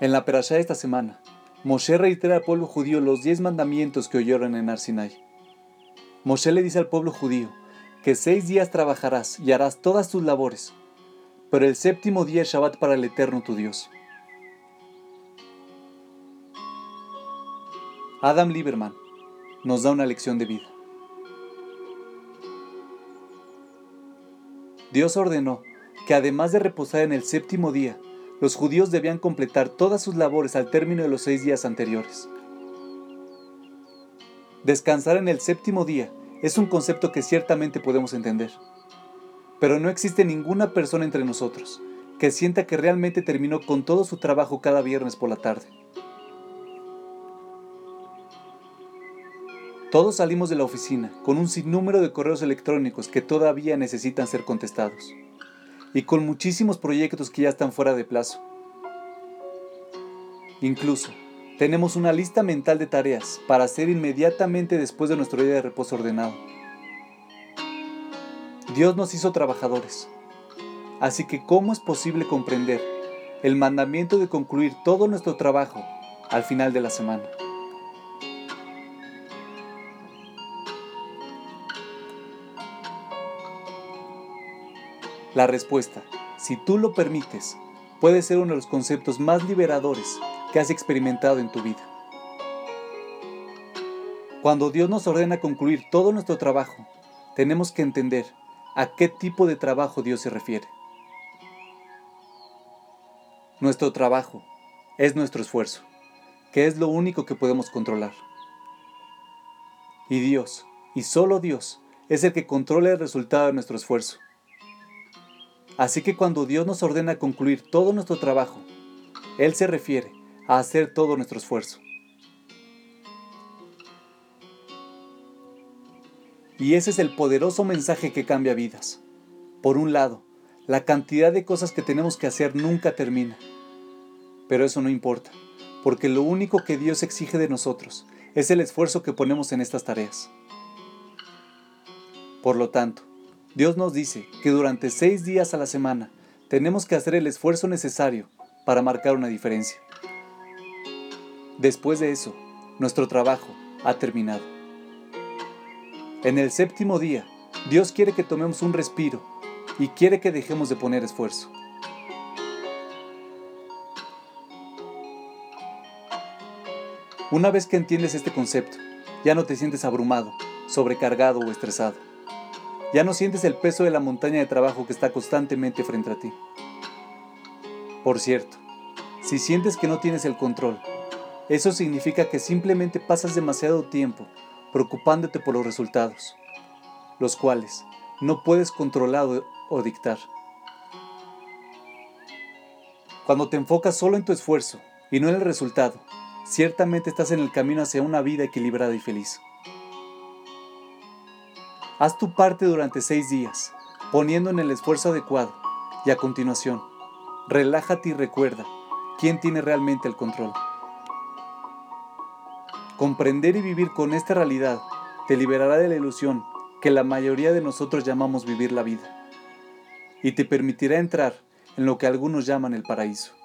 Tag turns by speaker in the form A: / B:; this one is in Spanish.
A: En la perashá de esta semana, Moshe reitera al pueblo judío los diez mandamientos que oyeron en Arsinai. Moshe le dice al pueblo judío que seis días trabajarás y harás todas tus labores, pero el séptimo día es Shabbat para el Eterno tu Dios. Adam Lieberman nos da una lección de vida. Dios ordenó que además de reposar en el séptimo día, los judíos debían completar todas sus labores al término de los seis días anteriores. Descansar en el séptimo día es un concepto que ciertamente podemos entender, pero no existe ninguna persona entre nosotros que sienta que realmente terminó con todo su trabajo cada viernes por la tarde. Todos salimos de la oficina con un sinnúmero de correos electrónicos que todavía necesitan ser contestados y con muchísimos proyectos que ya están fuera de plazo. Incluso, tenemos una lista mental de tareas para hacer inmediatamente después de nuestro día de reposo ordenado. Dios nos hizo trabajadores, así que ¿cómo es posible comprender el mandamiento de concluir todo nuestro trabajo al final de la semana? La respuesta, si tú lo permites, puede ser uno de los conceptos más liberadores que has experimentado en tu vida. Cuando Dios nos ordena concluir todo nuestro trabajo, tenemos que entender a qué tipo de trabajo Dios se refiere. Nuestro trabajo es nuestro esfuerzo, que es lo único que podemos controlar. Y Dios, y solo Dios, es el que controla el resultado de nuestro esfuerzo. Así que cuando Dios nos ordena concluir todo nuestro trabajo, Él se refiere a hacer todo nuestro esfuerzo. Y ese es el poderoso mensaje que cambia vidas. Por un lado, la cantidad de cosas que tenemos que hacer nunca termina. Pero eso no importa, porque lo único que Dios exige de nosotros es el esfuerzo que ponemos en estas tareas. Por lo tanto, Dios nos dice que durante seis días a la semana tenemos que hacer el esfuerzo necesario para marcar una diferencia. Después de eso, nuestro trabajo ha terminado. En el séptimo día, Dios quiere que tomemos un respiro y quiere que dejemos de poner esfuerzo. Una vez que entiendes este concepto, ya no te sientes abrumado, sobrecargado o estresado. Ya no sientes el peso de la montaña de trabajo que está constantemente frente a ti. Por cierto, si sientes que no tienes el control, eso significa que simplemente pasas demasiado tiempo preocupándote por los resultados, los cuales no puedes controlar o dictar. Cuando te enfocas solo en tu esfuerzo y no en el resultado, ciertamente estás en el camino hacia una vida equilibrada y feliz. Haz tu parte durante seis días, poniendo en el esfuerzo adecuado, y a continuación, relájate y recuerda quién tiene realmente el control. Comprender y vivir con esta realidad te liberará de la ilusión que la mayoría de nosotros llamamos vivir la vida, y te permitirá entrar en lo que algunos llaman el paraíso.